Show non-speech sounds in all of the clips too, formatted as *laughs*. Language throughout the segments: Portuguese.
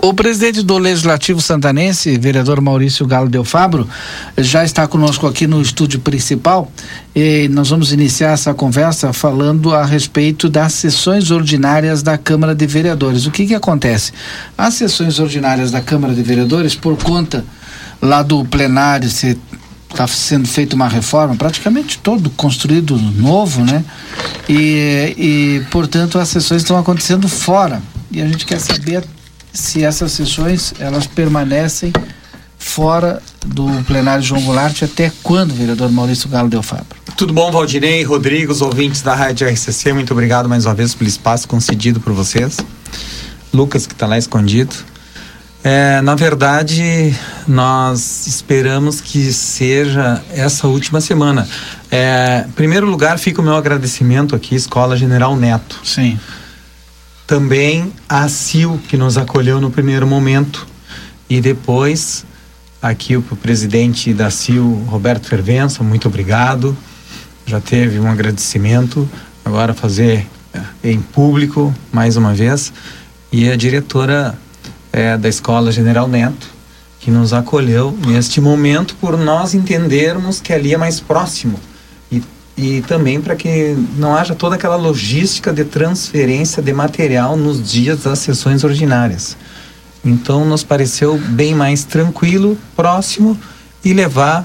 O presidente do Legislativo Santanense, vereador Maurício Galo Del Fabro, já está conosco aqui no estúdio principal e nós vamos iniciar essa conversa falando a respeito das sessões ordinárias da Câmara de Vereadores. O que que acontece? As sessões ordinárias da Câmara de Vereadores, por conta lá do plenário se está sendo feita uma reforma, praticamente todo construído novo, né? E, e portanto as sessões estão acontecendo fora. E a gente quer saber se essas sessões elas permanecem fora do plenário João Goulart até quando, vereador Maurício Galo Del Fabro? Tudo bom, Valdinei, Rodrigo, os ouvintes da Rádio RCC, muito obrigado mais uma vez pelo espaço concedido por vocês. Lucas, que está lá escondido. É, na verdade, nós esperamos que seja essa última semana. É, em primeiro lugar, fica o meu agradecimento aqui, Escola General Neto. Sim também a CIL, que nos acolheu no primeiro momento, e depois aqui o presidente da CIL, Roberto Fervença, muito obrigado. Já teve um agradecimento, agora fazer eh, em público mais uma vez, e a diretora é, da Escola General Neto, que nos acolheu neste momento por nós entendermos que ali é mais próximo e também para que não haja toda aquela logística de transferência de material nos dias das sessões ordinárias. Então, nos pareceu bem mais tranquilo, próximo e levar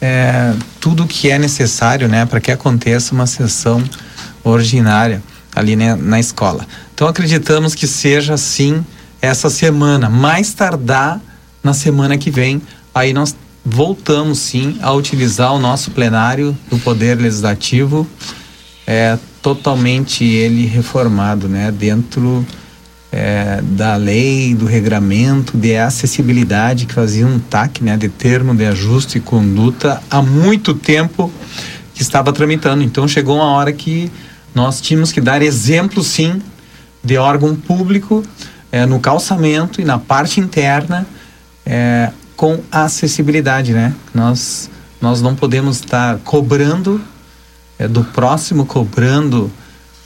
é, tudo o que é necessário né, para que aconteça uma sessão ordinária ali né, na escola. Então, acreditamos que seja assim essa semana, mais tardar na semana que vem. Aí nós voltamos sim a utilizar o nosso plenário do Poder Legislativo, é, totalmente ele reformado, né? Dentro é, da lei, do regramento de acessibilidade que fazia um TAC, né? De termo de ajuste e conduta há muito tempo que estava tramitando. Então chegou uma hora que nós tínhamos que dar exemplo sim de órgão público é, no calçamento e na parte interna é, com acessibilidade, né? Nós, nós não podemos estar cobrando é, do próximo, cobrando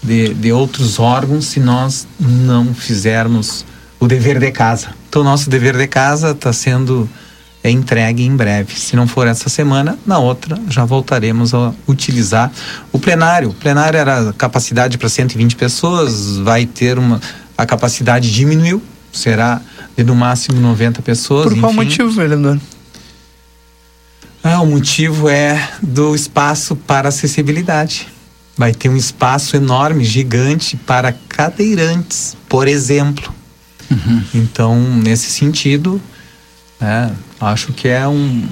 de, de outros órgãos se nós não fizermos o dever de casa. Então, nosso dever de casa está sendo é, entregue em breve. Se não for essa semana, na outra já voltaremos a utilizar o plenário. O plenário era capacidade para 120 pessoas, vai ter uma. A capacidade diminuiu, será de no máximo 90 pessoas. Por qual enfim. motivo, vereador? Ah, o motivo é do espaço para acessibilidade. Vai ter um espaço enorme, gigante para cadeirantes, por exemplo. Uhum. Então, nesse sentido, né, acho que é um,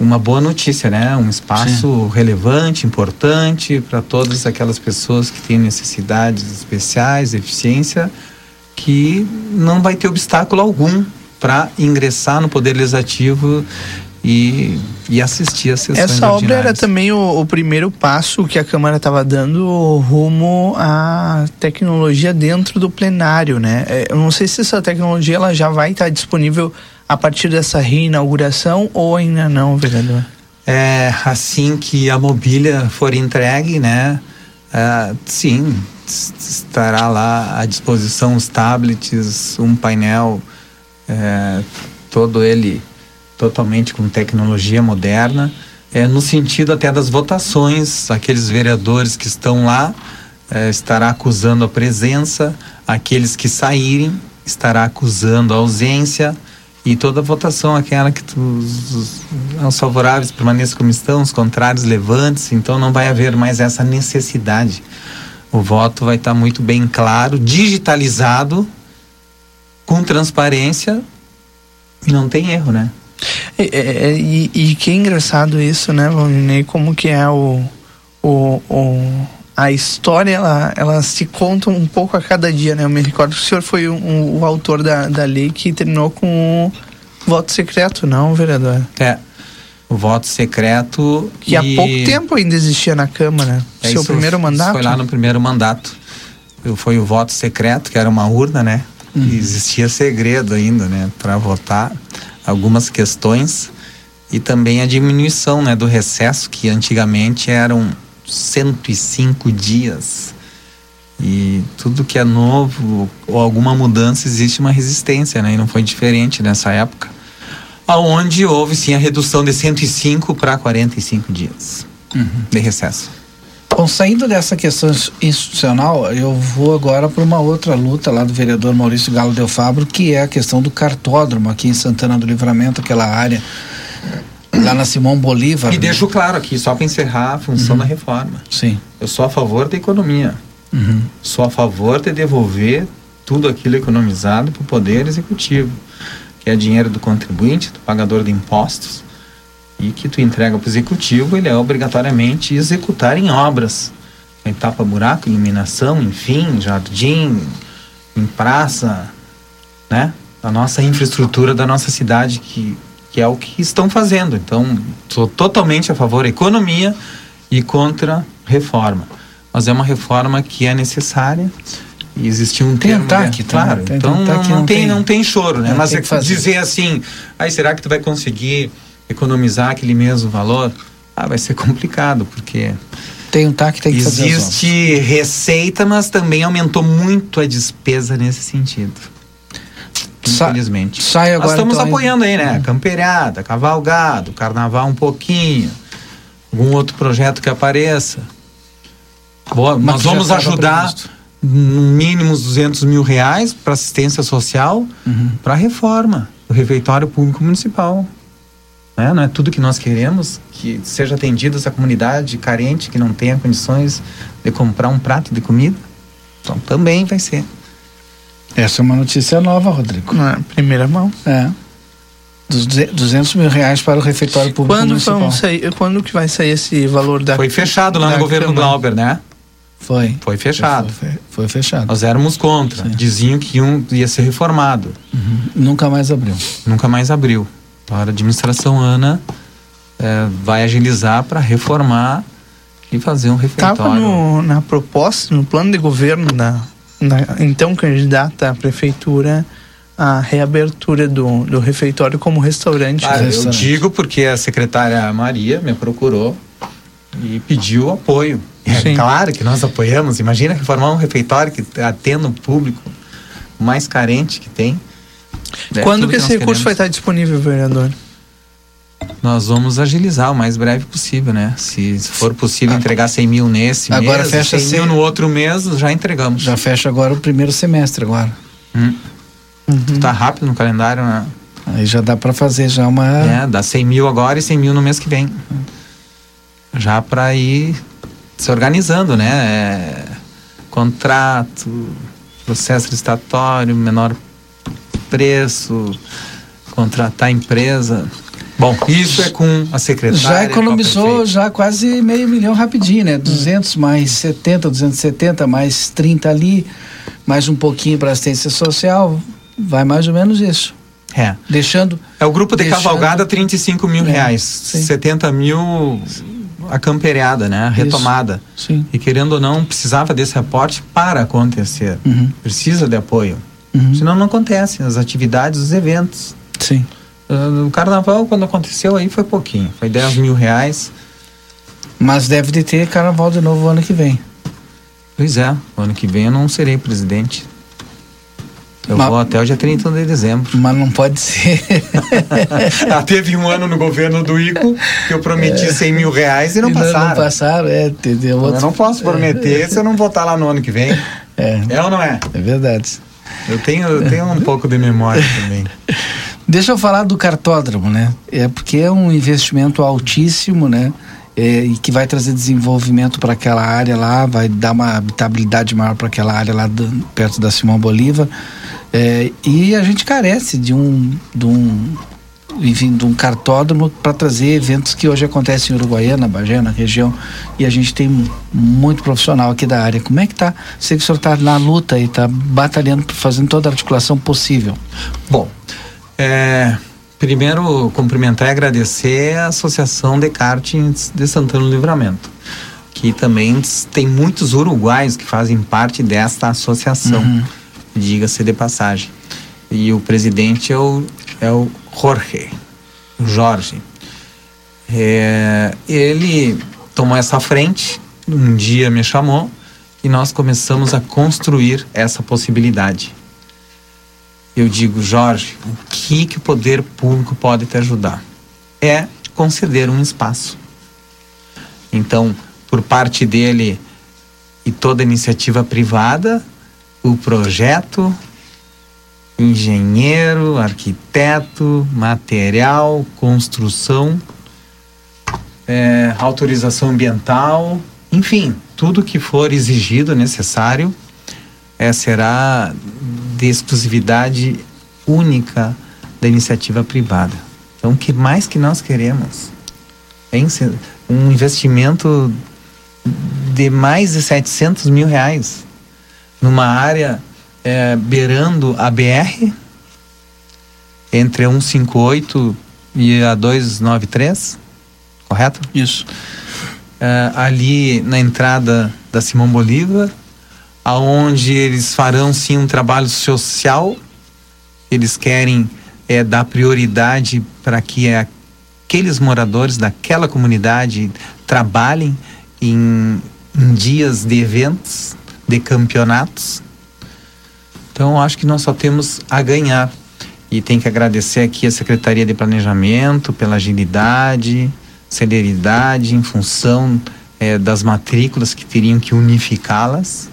uma boa notícia, né? Um espaço Sim. relevante, importante para todas aquelas pessoas que têm necessidades especiais, deficiência que não vai ter obstáculo algum para ingressar no Poder Legislativo e, e assistir às sessões Essa obra era também o, o primeiro passo que a Câmara estava dando rumo à tecnologia dentro do plenário, né? É, eu não sei se essa tecnologia ela já vai estar disponível a partir dessa reinauguração ou ainda não, vereador? É, assim que a mobília for entregue, né? Uh, sim, estará lá à disposição os tablets, um painel é, todo ele totalmente com tecnologia moderna, é, no sentido até das votações, aqueles vereadores que estão lá é, estará acusando a presença, aqueles que saírem estará acusando a ausência e toda votação aquela que tu, os, os favoráveis permaneçam como estão, os contrários levantes, então não vai haver mais essa necessidade o voto vai estar tá muito bem claro, digitalizado, com transparência e não tem erro, né? E, e, e que engraçado isso, né, Valdinei? Como que é o, o, o, a história, ela, ela se conta um pouco a cada dia, né? Eu me recordo que o senhor foi um, o autor da, da lei que terminou com o voto secreto, não, vereador? É, o voto secreto. Que e... há pouco tempo ainda existia na Câmara. É, Seu primeiro mandato? Foi lá no primeiro mandato. Foi o voto secreto, que era uma urna, né? Uhum. E existia segredo ainda, né? Para votar algumas questões. E também a diminuição né, do recesso, que antigamente eram 105 dias. E tudo que é novo ou alguma mudança existe uma resistência, né? E não foi diferente nessa época. Aonde houve sim a redução de 105 para 45 dias uhum. de recesso. Bom, saindo dessa questão institucional, eu vou agora para uma outra luta lá do vereador Maurício Galo Del Fabro, que é a questão do cartódromo aqui em Santana do Livramento, aquela área lá na Simão Bolívar. E né? deixo claro aqui, só para encerrar a função uhum. da reforma. Sim. Eu sou a favor da economia. Uhum. Sou a favor de devolver tudo aquilo economizado para o Poder Executivo, que é dinheiro do contribuinte, do pagador de impostos e que tu entrega para o executivo, ele é obrigatoriamente executar em obras. Em tapa-buraco, iluminação, enfim, jardim, em praça, né? A nossa infraestrutura da nossa cidade, que, que é o que estão fazendo. Então, sou totalmente a favor da economia e contra reforma. Mas é uma reforma que é necessária e existia um tem termo, ataque, né? claro. Tem, então não, não, tem, não tem choro, né? Mas é dizer assim, aí será que tu vai conseguir economizar aquele mesmo valor, ah, vai ser complicado, porque tem um TAC tem que existe receita, mas também aumentou muito a despesa nesse sentido. Infelizmente. Sai agora, Nós estamos então, apoiando aí, né? Hum. Camperiada, cavalgado, carnaval um pouquinho, algum outro projeto que apareça. Boa, nós vamos ajudar no mínimo uns 200 mil reais para assistência social, uhum. para reforma do refeitório público municipal. Né? Não é tudo que nós queremos que seja atendida essa comunidade carente que não tenha condições de comprar um prato de comida. Então também vai ser. Essa é uma notícia nova, Rodrigo. Não é primeira mão. É. 200 mil reais para o refeitório público quando municipal. Sair, quando que vai sair esse valor da Foi fechado lá no governo. Glauber, né? Foi. Foi fechado. Foi, foi, fechado. Nós éramos contra. Sim. Diziam que um ia ser reformado. Uhum. Nunca mais abriu. Nunca mais abriu. A administração Ana é, vai agilizar para reformar e fazer um refeitório. Estava na proposta, no plano de governo da, da então candidata à prefeitura a reabertura do, do refeitório como restaurante. Ah, restaurante. Eu digo porque a secretária Maria me procurou e pediu apoio. É claro que nós apoiamos. Imagina reformar um refeitório que atenda o público mais carente que tem. É, Quando que, que esse recurso queremos. vai estar disponível, vereador? Nós vamos agilizar o mais breve possível, né? Se for possível entregar 100 mil nesse agora mês, fecha 100 mil no outro mês, já entregamos. Já fecha agora o primeiro semestre agora. Hum. Uhum. Tá rápido no calendário, né? Aí já dá para fazer já uma... É, dá 100 mil agora e 100 mil no mês que vem. Já para ir se organizando, né? É, contrato, processo licitatório, menor preço, contratar a empresa. Bom, isso é com a secretária. Já economizou já quase meio milhão rapidinho, né? 200 mais 70, 270 mais 30 ali, mais um pouquinho para assistência social, vai mais ou menos isso. É. Deixando. É o grupo de deixando, cavalgada 35 mil é, reais, sim. 70 mil a camperiada, né? A retomada. Isso, sim. E querendo ou não, precisava desse aporte para acontecer. Uhum. Precisa de apoio. Uhum. Senão não acontecem as atividades, os eventos. Sim. Uh, o carnaval, quando aconteceu aí, foi pouquinho. Foi 10 mil reais. Mas deve de ter carnaval de novo ano que vem. Pois é, ano que vem eu não serei presidente. Eu mas, vou até o dia 31 de dezembro. Mas não pode ser. *laughs* ah, teve um ano no governo do ICO que eu prometi é, 100 mil reais e não e passaram. Não passaram, é. Entendeu? Eu não posso prometer é. se eu não votar lá no ano que vem. É. É ou não é? É verdade. Eu tenho, eu tenho um pouco de memória *laughs* também. Deixa eu falar do cartódromo, né? É porque é um investimento altíssimo, né? É, e que vai trazer desenvolvimento para aquela área lá, vai dar uma habitabilidade maior para aquela área lá do, perto da Simão Bolívar. É, e a gente carece de um, de um enfim, de um cartódromo para trazer eventos que hoje acontecem em Uruguaiana, Bagé, na região, e a gente tem muito profissional aqui da área. Como é que tá? Sei que o senhor está na luta e está batalhando, fazendo toda a articulação possível. Bom, é, primeiro cumprimentar e agradecer a Associação de Kartings de Santana do Livramento, que também tem muitos uruguaios que fazem parte desta associação, uhum. Diga-se de passagem. E o presidente é o, é o Jorge, Jorge. É, ele tomou essa frente, um dia me chamou e nós começamos a construir essa possibilidade. Eu digo, Jorge, o que, que o poder público pode te ajudar? É conceder um espaço. Então, por parte dele e toda iniciativa privada, o projeto, engenheiro, arquiteto, material, construção, é, autorização ambiental, enfim, tudo que for exigido, necessário, é, será de exclusividade única da iniciativa privada. Então, o que mais que nós queremos? Hein? Um investimento de mais de 700 mil reais numa área é, beirando a BR entre a 158 e a 293, correto? Isso. É, ali na entrada da Simão Bolívar, aonde eles farão sim um trabalho social. Eles querem é, dar prioridade para que aqueles moradores daquela comunidade trabalhem em, em dias de eventos, de campeonatos. Então, acho que nós só temos a ganhar. E tem que agradecer aqui a Secretaria de Planejamento pela agilidade, celeridade em função é, das matrículas que teriam que unificá-las.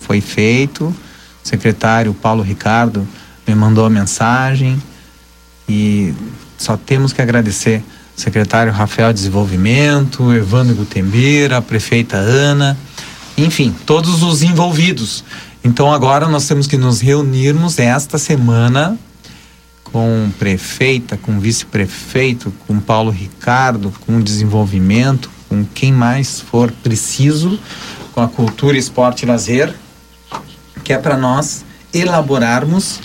Foi feito. O secretário Paulo Ricardo me mandou a mensagem e só temos que agradecer secretário Rafael Desenvolvimento, Evandro Gutembeira, a prefeita Ana, enfim, todos os envolvidos. Então agora nós temos que nos reunirmos esta semana com prefeita, com vice-prefeito, com Paulo Ricardo, com desenvolvimento, com quem mais for preciso, com a cultura, esporte e lazer, que é para nós elaborarmos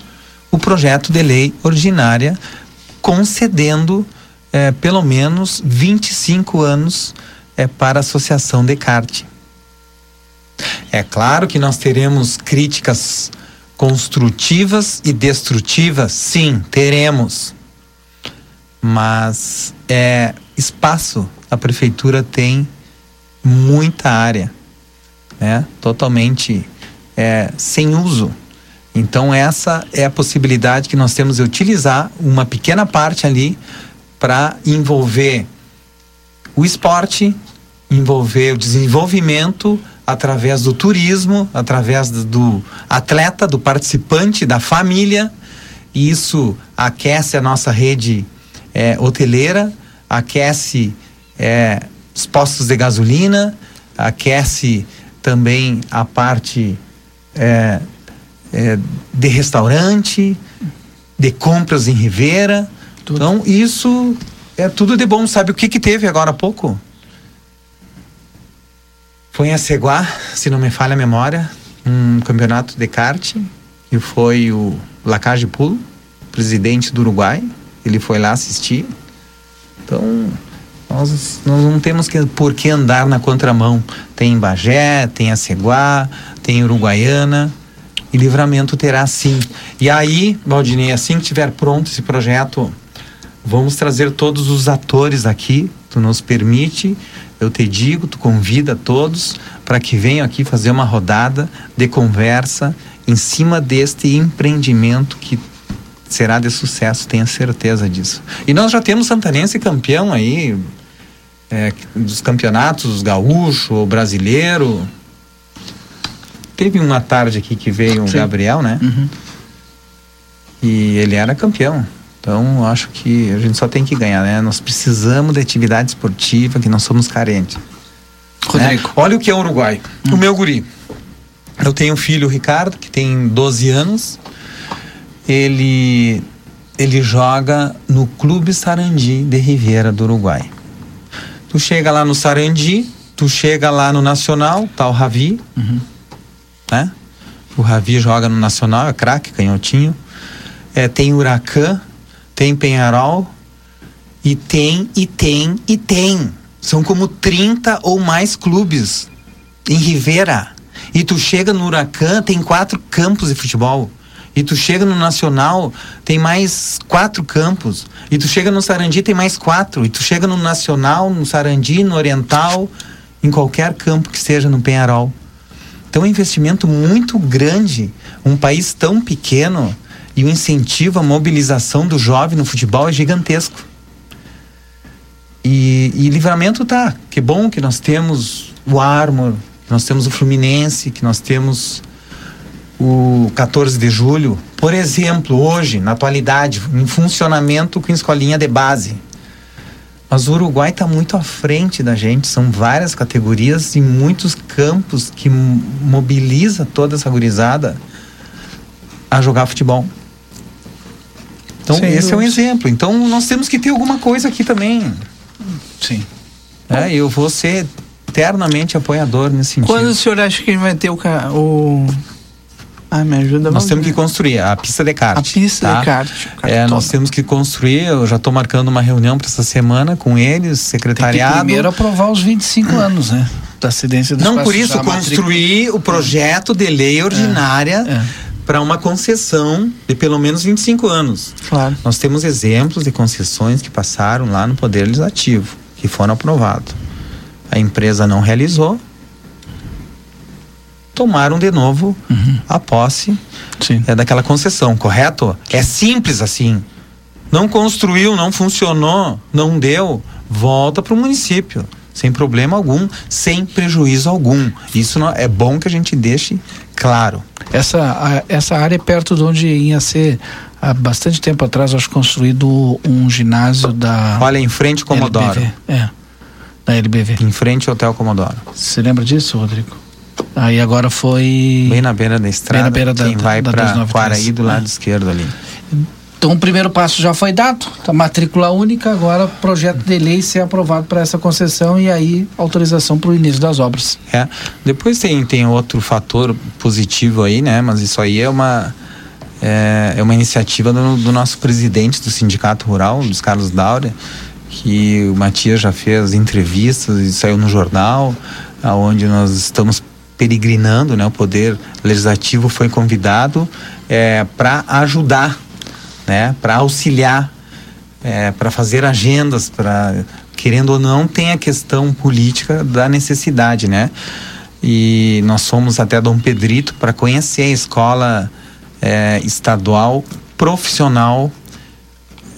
o projeto de lei ordinária concedendo é, pelo menos 25 anos é, para a Associação Descartes. É claro que nós teremos críticas construtivas e destrutivas, sim, teremos. Mas é espaço, a prefeitura tem muita área, né? Totalmente é, sem uso. Então essa é a possibilidade que nós temos de utilizar uma pequena parte ali para envolver o esporte, envolver o desenvolvimento através do turismo, através do atleta, do participante, da família. E isso aquece a nossa rede é, hoteleira, aquece é, os postos de gasolina, aquece também a parte é, é de restaurante, de compras em Ribeira. Tudo. Então, isso é tudo de bom. Sabe o que, que teve agora há pouco? Foi em Aceguá, se não me falha a memória, um campeonato de kart. E foi o Lacage Pulo, presidente do Uruguai. Ele foi lá assistir. Então, nós, nós não temos que, por que andar na contramão. Tem Bagé, tem Aceguá, tem Uruguaiana e Livramento terá sim. E aí, Valdinei, assim que tiver pronto esse projeto Vamos trazer todos os atores aqui, tu nos permite, eu te digo, tu convida todos para que venham aqui fazer uma rodada de conversa em cima deste empreendimento que será de sucesso, tenha certeza disso. E nós já temos Santanense campeão aí, é, dos campeonatos gaúcho, brasileiro. Teve uma tarde aqui que veio o Gabriel, né? Uhum. E ele era campeão. Então, acho que a gente só tem que ganhar, né? Nós precisamos de atividade esportiva, que nós somos carentes. Rodrigo. Né? Olha o que é o Uruguai. Hum. O meu guri. Eu tenho um filho, o Ricardo, que tem 12 anos. Ele ele joga no Clube Sarandi de Riviera do Uruguai. Tu chega lá no Sarandi, tu chega lá no Nacional, tá o Ravi, uhum. né? O Ravi joga no Nacional, é craque, canhotinho. É, tem Huracan, tem Penharol e tem, e tem, e tem. São como 30 ou mais clubes em Rivera. E tu chega no Huracan, tem quatro campos de futebol. E tu chega no Nacional, tem mais quatro campos. E tu chega no Sarandi, tem mais quatro. E tu chega no Nacional, no Sarandi, no Oriental, em qualquer campo que seja no Penharol. Então, é um investimento muito grande. Um país tão pequeno e o incentivo à mobilização do jovem no futebol é gigantesco. E, e livramento tá. Que bom que nós temos o Armor, que nós temos o Fluminense, que nós temos o 14 de julho. Por exemplo, hoje, na atualidade, em funcionamento com escolinha de base. Mas o Uruguai está muito à frente da gente, são várias categorias e muitos campos que mobiliza toda essa gurizada a jogar futebol. Então, esse é um exemplo. Então, nós temos que ter alguma coisa aqui também. Sim. É, eu vou ser eternamente apoiador nesse sentido. Quando o senhor acha que vai ter o, o ah, me ajuda. Nós temos que construir a pista de kart. A pista tá? de kart. É, nós temos que construir. Eu já estou marcando uma reunião para essa semana com eles, secretariado. Tem que primeiro aprovar os 25 anos, né? Da acidência do Não por isso construir o projeto de lei ordinária. É. É para uma concessão de pelo menos 25 anos. Claro. Nós temos exemplos de concessões que passaram lá no Poder Legislativo, que foram aprovados. A empresa não realizou, tomaram de novo uhum. a posse é, daquela concessão, correto? É simples assim. Não construiu, não funcionou, não deu, volta para o município, sem problema algum, sem prejuízo algum. Isso não, é bom que a gente deixe claro. Essa, a, essa área é perto de onde ia ser há bastante tempo atrás, acho construído um ginásio da. Olha, em frente Comodoro. LBV. É. Da LBV. Em frente ao Hotel Comodoro. Você lembra disso, Rodrigo? Aí agora foi. Bem na beira da estrada. Bem na beira da Quem vai para Quaraí do lado é. esquerdo ali. Então o primeiro passo já foi dado, a matrícula única, agora projeto de lei ser aprovado para essa concessão e aí autorização para o início das obras. É. Depois tem, tem outro fator positivo aí, né? Mas isso aí é uma é, é uma iniciativa do, do, nosso presidente do Sindicato Rural, dos Carlos Daura, que o Matias já fez entrevistas e saiu no jornal, aonde nós estamos peregrinando, né? O poder legislativo foi convidado é, para ajudar, né? Para auxiliar, é, para fazer agendas, para querendo ou não tem a questão política da necessidade, né? E nós fomos até Dom Pedrito para conhecer a escola é, estadual profissional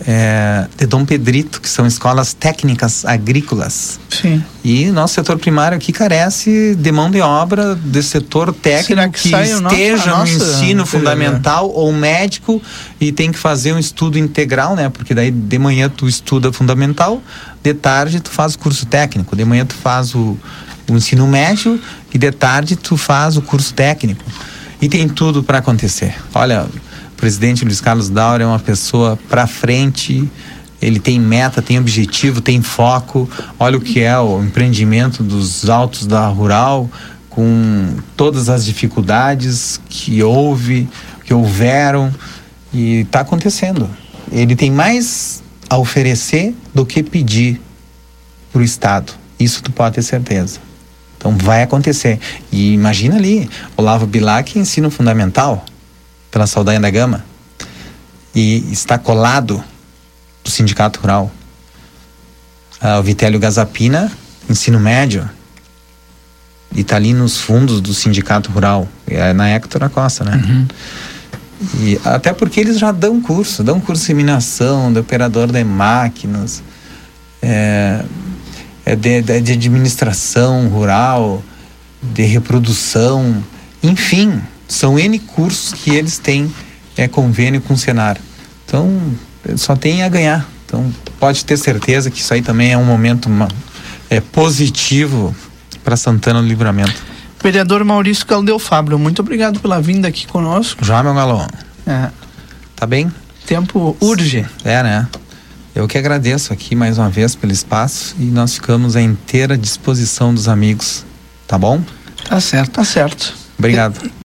é, de Dom Pedrito, que são escolas técnicas agrícolas. Sim. E nosso setor primário aqui carece de mão de obra de setor técnico que, que esteja no ensino fundamental ou médico e tem que fazer um estudo integral, né? Porque daí de manhã tu estuda fundamental, de tarde tu faz o curso técnico, de manhã tu faz o, o ensino médio e de tarde tu faz o curso técnico. E tem tudo para acontecer. Olha, presidente Luiz Carlos Daura é uma pessoa para frente, ele tem meta, tem objetivo, tem foco. Olha o que é o empreendimento dos altos da rural, com todas as dificuldades que houve, que houveram e está acontecendo. Ele tem mais a oferecer do que pedir para o Estado. Isso tu pode ter certeza. Então vai acontecer. E imagina ali, Olavo Bilac ensino fundamental pela Saldanha da Gama e está colado do Sindicato Rural. Ah, o Vitélio Gazapina, ensino médio, e está ali nos fundos do Sindicato Rural, é na Hector Costa, né? Uhum. E até porque eles já dão curso, dão curso de mineração, de operador de máquinas, é, é de, de, de administração rural, de reprodução, enfim, são N cursos que eles têm é, convênio com o Senar. Então, só tem a ganhar. Então, pode ter certeza que isso aí também é um momento uma, é, positivo para Santana do Livramento. Vereador Maurício Caldeu Fábio, muito obrigado pela vinda aqui conosco. Já, meu galão. É. Tá bem? Tempo urge. É, né? Eu que agradeço aqui mais uma vez pelo espaço e nós ficamos à inteira disposição dos amigos. Tá bom? Tá certo. Tá certo. Obrigado.